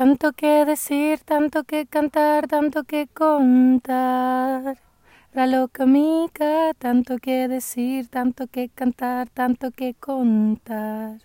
Tanto que decir, tanto que cantar, tanto que contar. La loca mica, tanto que decir, tanto que cantar, tanto que contar.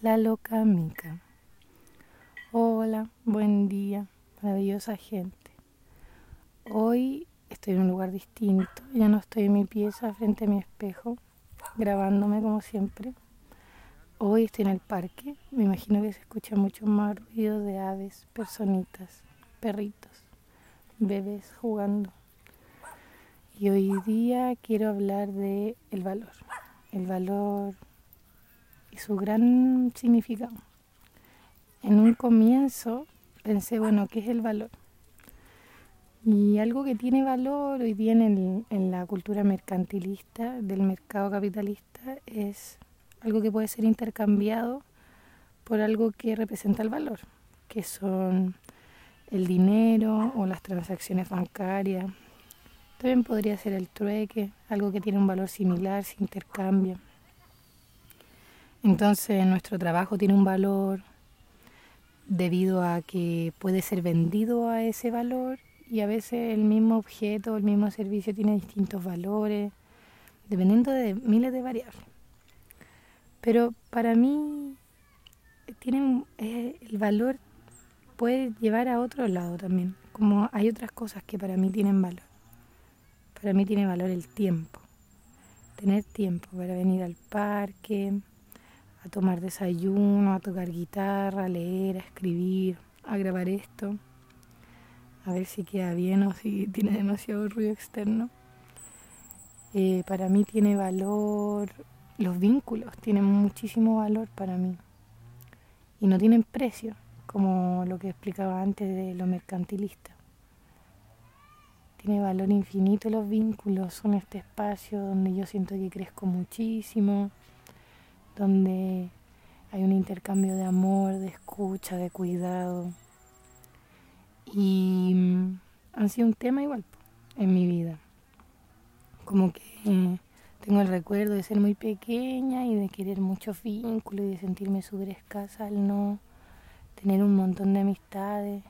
La loca mica. Hola, buen día, maravillosa gente. Hoy estoy en un lugar distinto, ya no estoy en mi pieza frente a mi espejo, grabándome como siempre. Hoy estoy en el parque, me imagino que se escucha mucho más ruido de aves, personitas, perritos, bebés jugando. Y hoy día quiero hablar de el valor, el valor y su gran significado. En un comienzo pensé, bueno, ¿qué es el valor? Y algo que tiene valor hoy día en, en la cultura mercantilista, del mercado capitalista, es algo que puede ser intercambiado por algo que representa el valor, que son el dinero o las transacciones bancarias. También podría ser el trueque, algo que tiene un valor similar, se intercambia. Entonces nuestro trabajo tiene un valor debido a que puede ser vendido a ese valor y a veces el mismo objeto, el mismo servicio tiene distintos valores, dependiendo de miles de variables. Pero para mí tienen eh, el valor puede llevar a otro lado también. Como hay otras cosas que para mí tienen valor. Para mí tiene valor el tiempo. Tener tiempo para venir al parque, a tomar desayuno, a tocar guitarra, a leer, a escribir, a grabar esto, a ver si queda bien o si tiene demasiado ruido externo. Eh, para mí tiene valor los vínculos tienen muchísimo valor para mí y no tienen precio, como lo que explicaba antes de lo mercantilista. Tiene valor infinito los vínculos, son este espacio donde yo siento que crezco muchísimo, donde hay un intercambio de amor, de escucha, de cuidado. Y mm, han sido un tema igual en mi vida. Como que tengo el recuerdo de ser muy pequeña y de querer muchos vínculos y de sentirme súper escasa al no tener un montón de amistades.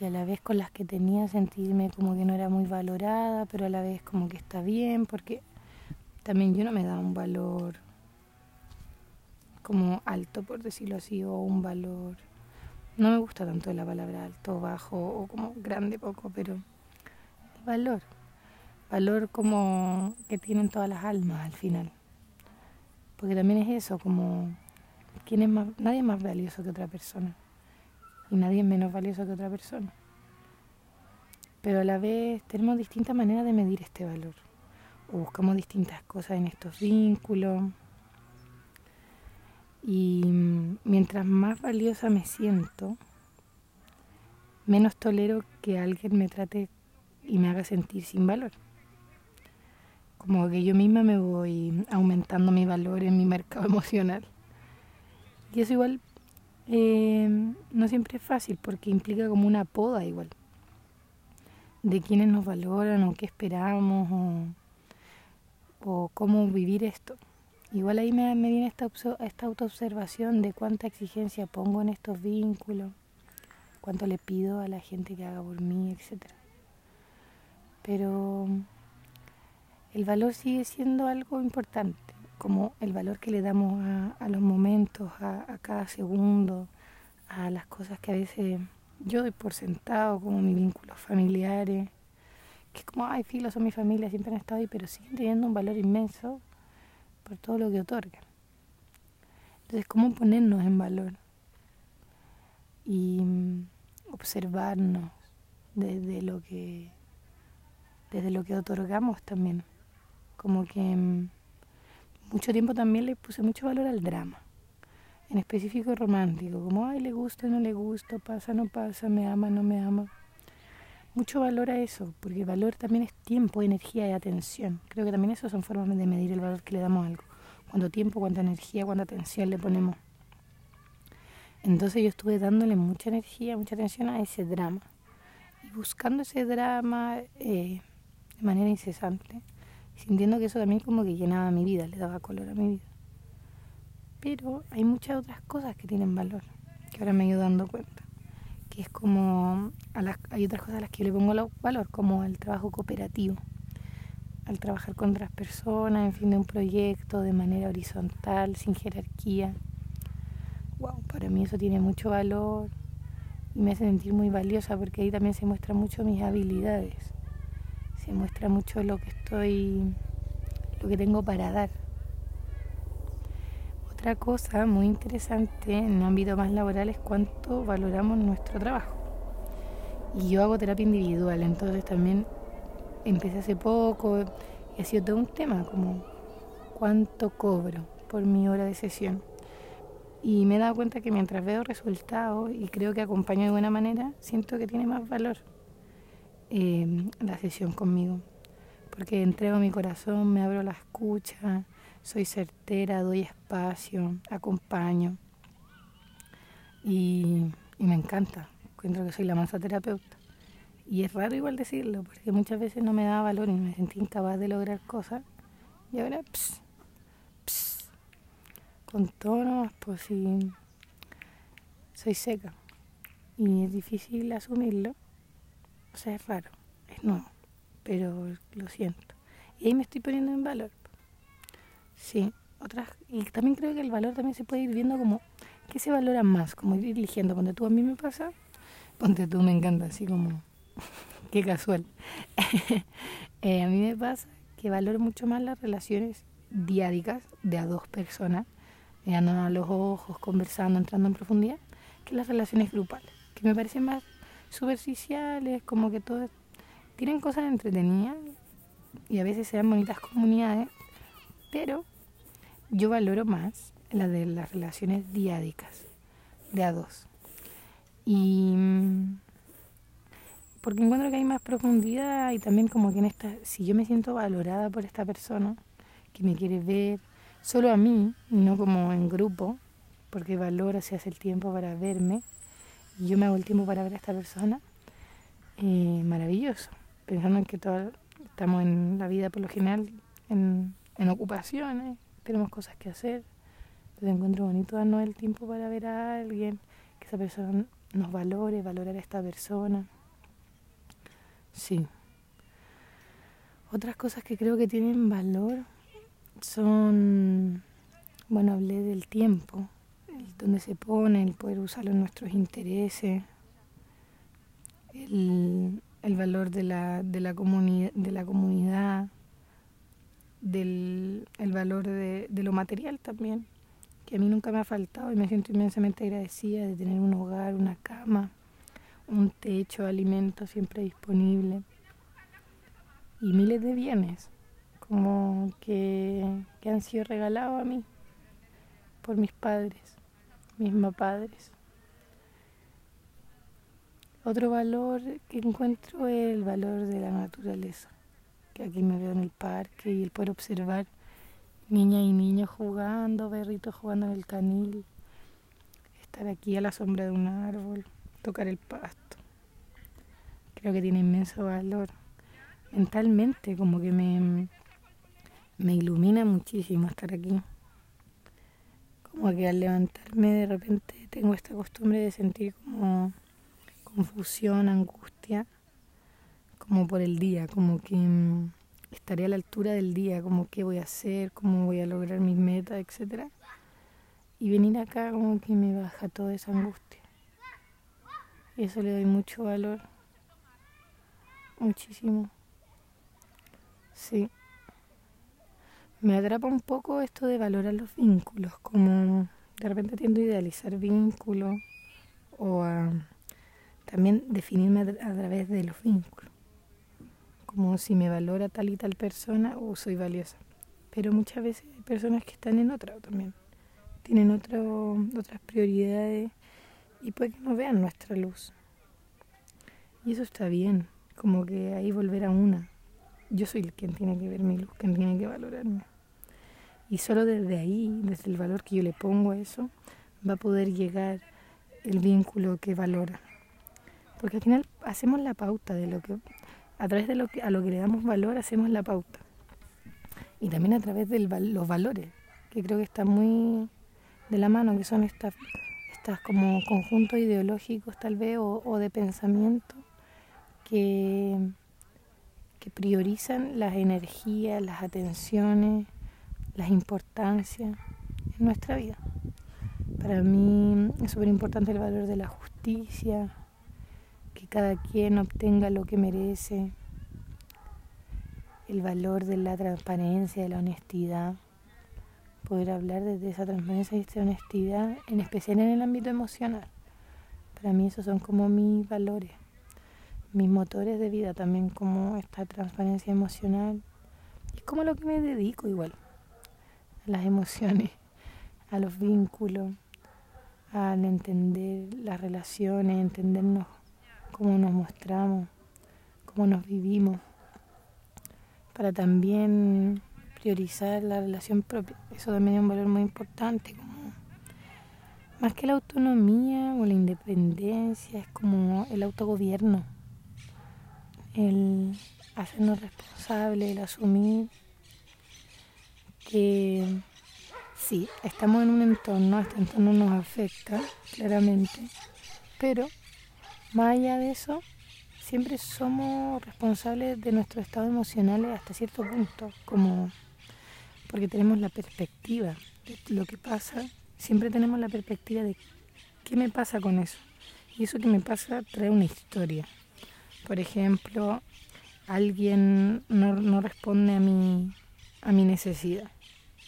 Y a la vez con las que tenía sentirme como que no era muy valorada, pero a la vez como que está bien, porque también yo no me daba un valor como alto, por decirlo así, o un valor... No me gusta tanto la palabra alto, bajo o como grande, poco, pero el valor valor como que tienen todas las almas al final. Porque también es eso, como quién es más, nadie es más valioso que otra persona y nadie es menos valioso que otra persona. Pero a la vez tenemos distintas maneras de medir este valor o buscamos distintas cosas en estos vínculos. Y mientras más valiosa me siento, menos tolero que alguien me trate y me haga sentir sin valor como que yo misma me voy aumentando mi valor en mi mercado emocional. Y eso igual eh, no siempre es fácil porque implica como una poda igual de quienes nos valoran o qué esperamos o, cómo vivir esto. Igual ahí me, me viene esta, esta autoobservación de cuánta exigencia pongo en estos vínculos, cuánto le pido a la gente que haga por mí, etc. Pero el valor sigue siendo algo importante, como el valor que le damos a, los momentos, a, cada segundo, a las cosas que a veces yo doy por sentado, como mis vínculos familiares, que es como, ay, filo, son mi familia, siempre han estado ahí, pero siguen teniendo un valor inmenso por todo lo que otorgan. Entonces, ¿cómo ponernos en valor? Y mm, observarnos desde lo que desde lo que otorgamos también. Como que mm, mucho tiempo también le puse mucho valor al drama, en específico romántico, como, ay, le gusta, no le gusta, pasa, no pasa, me ama, no me ama. Mucho valor a eso, porque valor también es tiempo, energía y atención. Creo que también eso son formas de medir el valor que le damos a algo. Cuánto tiempo, cuánta energía, cuánta atención le ponemos. Entonces yo estuve dándole mucha energía, mucha atención a ese drama. Y buscando ese drama eh, de manera incesante sintiendo que eso también como que llenaba mi vida, le daba color a mi vida. Pero hay muchas otras cosas que tienen valor, que ahora me he ido dando cuenta. que es como, a las, hay otras cosas a las que yo le pongo valor, como el trabajo cooperativo, al trabajar con otras personas, en fin, de un proyecto de manera horizontal, sin jerarquía. Wow, para mí eso tiene mucho valor y me hace sentir muy valiosa porque ahí también se muestran mucho mis habilidades, se muestra mucho lo que estoy, lo que tengo para dar. Otra cosa muy interesante en el ámbito más laboral es cuánto valoramos nuestro trabajo. Y yo hago terapia individual, entonces también empecé hace poco y ha sido todo un tema, como cuánto cobro por mi hora de sesión. Y me he dado cuenta que mientras veo resultados y creo que acompaño de buena manera, siento que tiene más valor eh, la sesión conmigo. Porque entrego mi corazón, me abro la escucha, soy certera, doy espacio, acompaño. Y, me encanta. Encuentro que soy la mansa terapeuta. Y es raro igual decirlo, porque muchas veces no me daba valor y me sentí incapaz de lograr cosas. Y ahora, pss, pss, con tonos, pues sí, soy seca. Y es difícil asumirlo. O sea, es raro, es nuevo, pero lo siento. Y ahí me estoy poniendo en valor. Sí, otras, y también creo que el valor también se puede ir viendo como, ¿qué se valora más? Como ir eligiendo, ponte tú a mí me pasa, ponte tú me encanta, así como, qué casual. Eh, a mí me pasa que valoro mucho más las relaciones diádicas de a dos personas, mirando a los ojos, conversando, entrando en profundidad, que las relaciones grupales, que me parecen más superficiales, como que todas tienen cosas entretenidas y a veces se dan bonitas comunidades, pero yo valoro más la de las relaciones diádicas, de a dos. Y mm, porque encuentro que hay más profundidad y también como que en esta, si yo me siento valorada por esta persona que me quiere ver solo a mí, no como en grupo, porque valora, se hace el tiempo para verme, yo me hago el tiempo para ver a esta persona, eh, maravilloso, pensando en que todos estamos en la vida por lo general en en ocupaciones, tenemos cosas que hacer. Entonces encuentro bonito darnos el tiempo para ver a alguien, que esa persona nos valore, valorar a esta persona. Sí. Otras cosas que creo que tienen valor son, bueno, hablé del tiempo, el donde se pone, el poder usarlo en nuestros intereses, el, valor de la, de la, comuni de la comunidad, del el valor de, de, lo material también, que a mí nunca me ha faltado y me siento inmensamente agradecida de tener un hogar, una cama, un techo, alimento siempre disponible y miles de bienes como que, que han sido regalados a mí por mis padres, mis padres. Otro valor que encuentro es el valor de la naturaleza que aquí me veo en el parque y el poder observar niñas y niños jugando, berritos jugando en el canil, estar aquí a la sombra de un árbol, tocar el pasto. Creo que tiene inmenso valor. Mentalmente como que me, me ilumina muchísimo estar aquí. Como que al levantarme de repente tengo esta costumbre de sentir como confusión, angustia como por el día, como que mm, estaré a la altura del día, como qué voy a hacer, cómo voy a lograr mis metas, etcétera. Y venir acá como que me baja toda esa angustia. Y eso le doy mucho valor. Muchísimo. Sí. Me atrapa un poco esto de valorar los vínculos, como de repente tiendo a idealizar vínculos o también definirme a través de los vínculos como si me valora tal y tal persona o soy valiosa. Pero muchas veces hay personas que están en otra también, tienen otras prioridades y puede que no vean nuestra luz. Y eso está bien, como que ahí volver a una. Yo soy quien tiene que ver mi luz, quien tiene que valorarme. Y solo desde ahí, desde el valor que yo le pongo a eso, va a poder llegar el vínculo que valora. Porque al final hacemos la pauta de lo que a través de lo que, a lo que le damos valor hacemos la pauta. Y también a través de los valores, que creo que está muy de la mano, que son estas estos como conjuntos ideológicos tal vez o, de pensamiento que, que priorizan las energías, las atenciones, las importancias en nuestra vida. Para mí es súper importante el valor de la justicia, que cada quien obtenga lo que merece, el valor de la transparencia, de la honestidad, poder hablar desde esa transparencia y esta honestidad, en especial en el ámbito emocional. Para mí esos son como mis valores, mis motores de vida también, como esta transparencia emocional. Es como lo que me dedico igual, a las emociones, a los vínculos, al entender las relaciones, entendernos cómo nos mostramos, cómo nos vivimos, para también priorizar la relación propia. Eso también es un valor muy importante, como más que la autonomía o la independencia, es como el autogobierno, el hacernos responsables, el asumir que sí, estamos en un entorno, este entorno nos afecta claramente, pero más allá de eso, siempre somos responsables de nuestro estado emocional hasta cierto punto, como porque tenemos la perspectiva de lo que pasa, siempre tenemos la perspectiva de qué me pasa con eso. Y eso que me pasa trae una historia. Por ejemplo, alguien no, no responde a mi, a mi necesidad.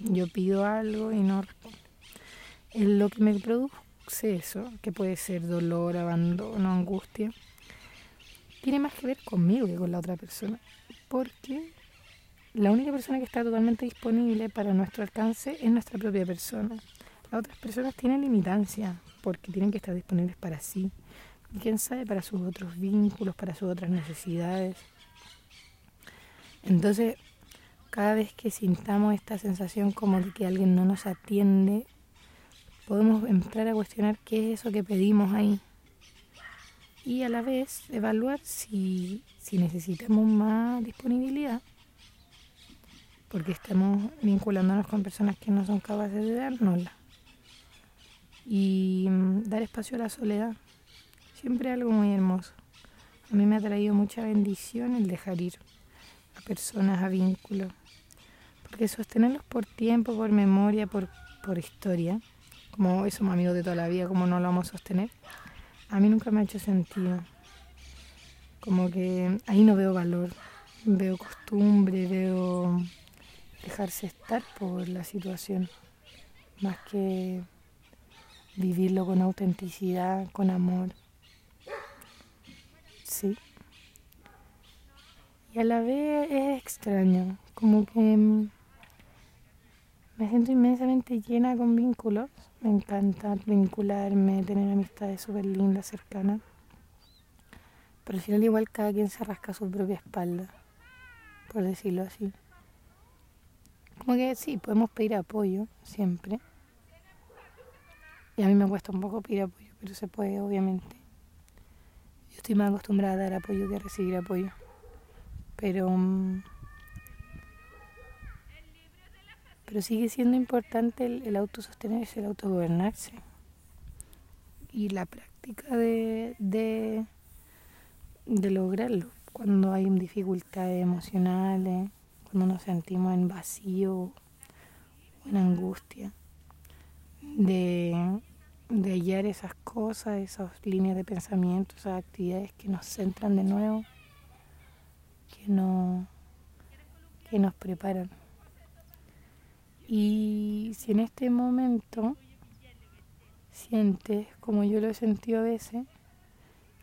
Yo pido algo y no responde. Es lo que me produce eso, que puede ser dolor, abandono, angustia, tiene más que ver conmigo que con la otra persona. Porque la única persona que está totalmente disponible para nuestro alcance es nuestra propia persona. Las otras personas tienen limitancia porque tienen que estar disponibles para sí. Quién sabe, para sus otros vínculos, para sus otras necesidades. Entonces, cada vez que sintamos esta sensación como de que alguien no nos atiende, podemos entrar a cuestionar qué es eso que pedimos ahí y a la vez evaluar si, necesitamos más disponibilidad, porque estamos vinculándonos con personas que no son capaces de dárnosla. Y mm, dar espacio a la soledad, siempre algo muy hermoso. A mí me ha traído mucha bendición el dejar ir a personas, a vínculos, porque sostenerlos por tiempo, por memoria, por, por historia, como somos amigos de toda la vida, como no lo vamos a sostener, a mí nunca me ha hecho sentido. Como que ahí no veo valor, veo costumbre, veo dejarse estar por la situación, más que vivirlo con autenticidad, con amor. Sí. Y a la vez es extraño, como que me siento inmensamente llena con vínculos me encanta vincularme, tener amistades súper lindas, cercanas. Pero al final igual cada quien se rasca su propia espalda, por decirlo así. Como que sí, podemos pedir apoyo siempre. Y a mí me cuesta un poco pedir apoyo, pero se puede, obviamente. Yo estoy más acostumbrada a dar apoyo que a recibir apoyo. Pero... Mm, Pero sigue siendo importante el, autosostenerse, el autogobernarse. Y la práctica de, de, lograrlo cuando hay dificultades emocionales, cuando nos sentimos en vacío o en angustia. De, de hallar esas cosas, esas líneas de pensamiento, esas actividades que nos centran de nuevo, que, no, que nos preparan. Y si en este momento sientes, como yo lo he sentido a veces,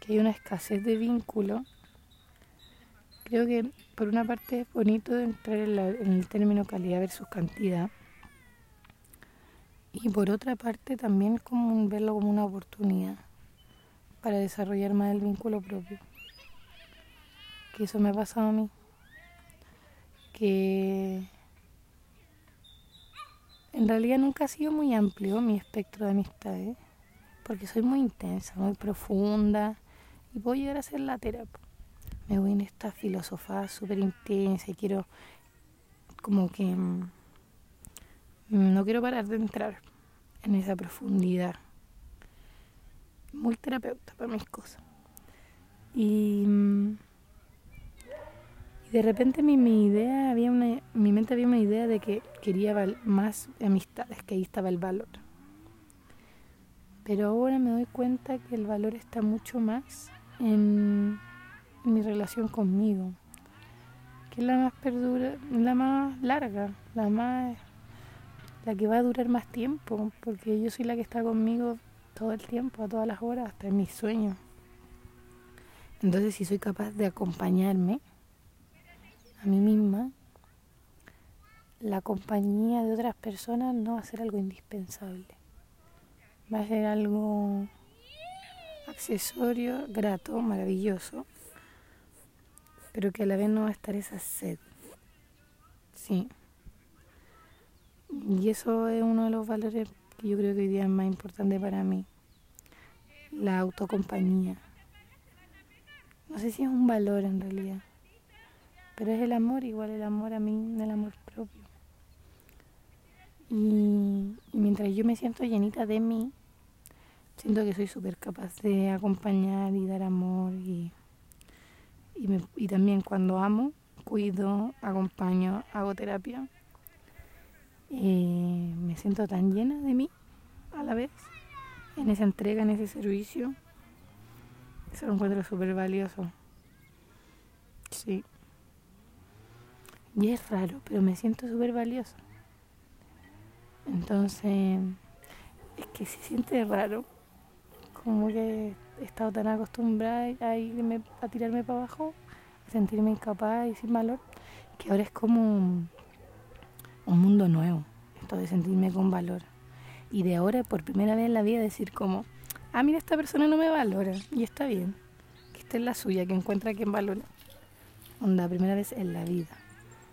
que hay una escasez de vínculo, creo que por una parte es bonito entrar en, en el término calidad versus cantidad. Y por otra parte también como verlo como una oportunidad para desarrollar más el vínculo propio. Que eso me ha pasado a mí. Que en realidad nunca ha sido muy amplio mi espectro de amistades, porque soy muy intensa, muy profunda y puedo llegar a ser la terapia. Me voy en esta filosofía súper intensa y quiero como que mm, no quiero parar de entrar en esa profundidad muy terapeuta para mis cosas. Y, mm, y de repente mi, mi idea había una, mi mente había una idea de que quería más amistades, que ahí estaba el valor. Pero ahora me doy cuenta que el valor está mucho más en, en mi relación conmigo, que es la más perdura, la más larga, la más la que va a durar más tiempo, porque yo soy la que está conmigo todo el tiempo, a todas las horas, hasta en mis sueños. Entonces, si soy capaz de acompañarme a mí misma, la compañía de otras personas no va a ser algo indispensable. Va a ser algo accesorio, grato, maravilloso, pero que a la vez no va a estar esa sed. Sí. Y eso es uno de los valores que yo creo que hoy día es más importante para mí. La autocompañía. No sé si es un valor en realidad, pero es el amor, igual el amor a mí, el amor propio. Y, mientras yo me siento llenita de mí, siento que soy súper capaz de acompañar y dar amor y, y, y también cuando amo, cuido, acompaño, hago terapia eh, me siento tan llena de mí a la vez, en esa entrega, en ese servicio. Eso lo encuentro súper valioso. Sí. Y es raro, pero me siento súper valioso. Entonces, es que se siente raro. Como que he estado tan acostumbrada a irme, a tirarme para abajo, a sentirme incapaz y sin valor, que ahora es como un mundo nuevo, esto de sentirme con valor. Y de ahora, por primera vez en la vida, decir como, ah, mira, esta persona no me valora, y está bien, que esta es la suya, que encuentra quien valora. Onda, primera vez en la vida.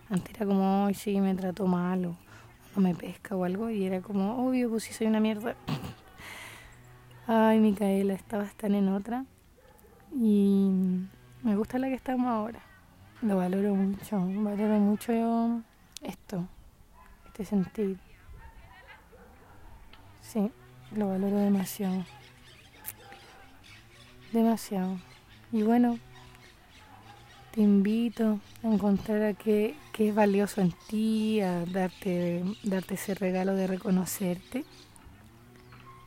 Antes era como, hoy sí, me trato mal, o no me pesca o algo, y era como, obvio, pues si soy una mierda. Ay, Micaela, estabas tan en otra. Y me gusta la que estamos ahora. Lo valoro mucho, valoro mucho esto sentir. Sí, lo valoro demasiado. Demasiado. Y bueno, te invito a encontrar a qué, qué es valioso en ti, a darte, darte ese regalo de reconocerte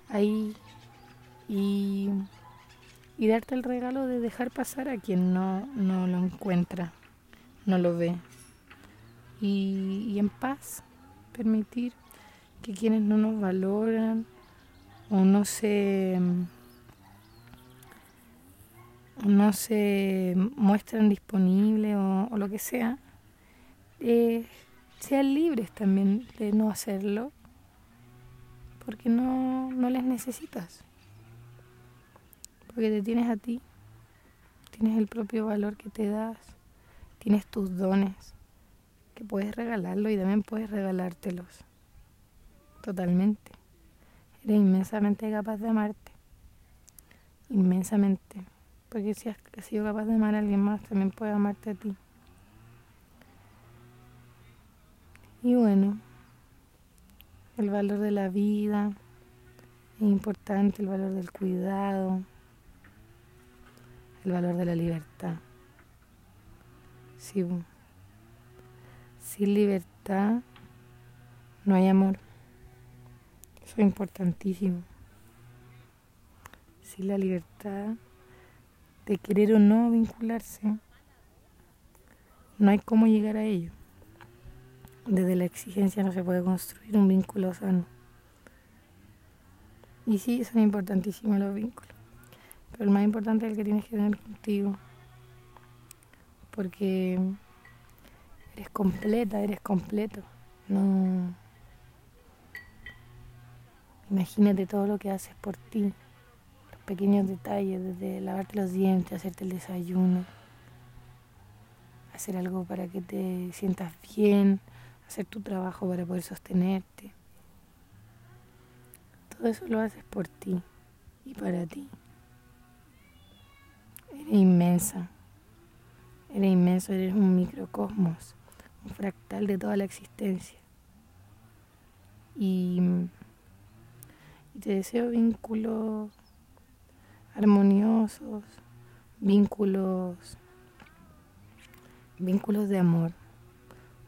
ahí y, y darte el regalo de dejar pasar a quien no, no lo encuentra, no lo ve. Y en paz permitir que quienes no nos valoran o no se no se muestran disponibles o, lo que sea, eh, sean libres también de no hacerlo, porque no, no les necesitas, porque te tienes a ti, tienes el propio valor que te das, tienes tus dones puedes regalarlo y también puedes regalártelos. Totalmente. Eres inmensamente capaz de amarte. Inmensamente. Porque si has sido capaz de amar a alguien más, también puede amarte a ti. Y bueno, el valor de la vida es importante, el valor del cuidado, el valor de la libertad. Sí, sin libertad no hay amor. Eso es importantísimo. Sin la libertad de querer o no vincularse, no hay cómo llegar a ello. Desde la exigencia no se puede construir un vínculo sano. Y sí, son importantísimos los vínculos. Pero el más importante es el que tienes que tener contigo. Porque Eres completa, eres completo. No. Imagínate todo lo que haces por ti. Los pequeños detalles, desde lavarte los dientes, hacerte el desayuno, hacer algo para que te sientas bien, hacer tu trabajo para poder sostenerte. Todo eso lo haces por ti y para ti. Eres inmensa. Eres inmenso, eres un microcosmos fractal de toda la existencia. Y, te deseo vínculos armoniosos, vínculos, vínculos de amor,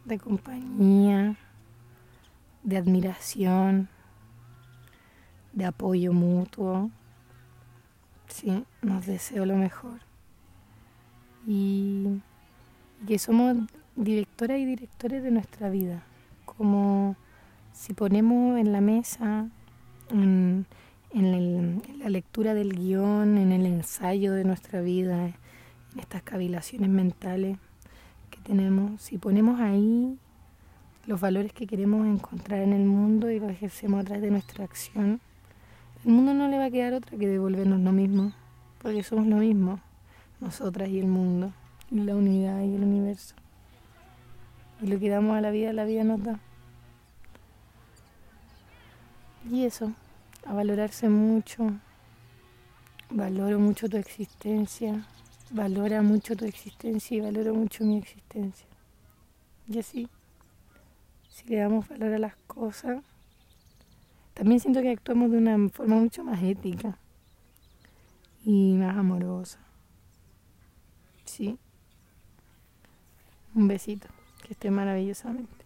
de compañía, de admiración, de apoyo mutuo. Sí, nos deseo lo mejor. Y, que somos directoras y directores de nuestra vida. Como si ponemos en la mesa, en, la lectura del guion, en el ensayo de nuestra vida, en estas cavilaciones mentales que tenemos, si ponemos ahí los valores que queremos encontrar en el mundo y los ejercemos a través de nuestra acción, el mundo no le va a quedar otra que devolvernos lo mismo, porque somos lo mismo, nosotras y el mundo, la unidad y el universo. Y lo que damos a la vida, la vida nos da. Y eso, a valorarse mucho. Valoro mucho tu existencia. Valora mucho tu existencia y valoro mucho mi existencia. Y así, si le damos valor a las cosas, también siento que actuamos de una forma mucho más ética y más amorosa. Sí. Un besito. Esté maravillosamente.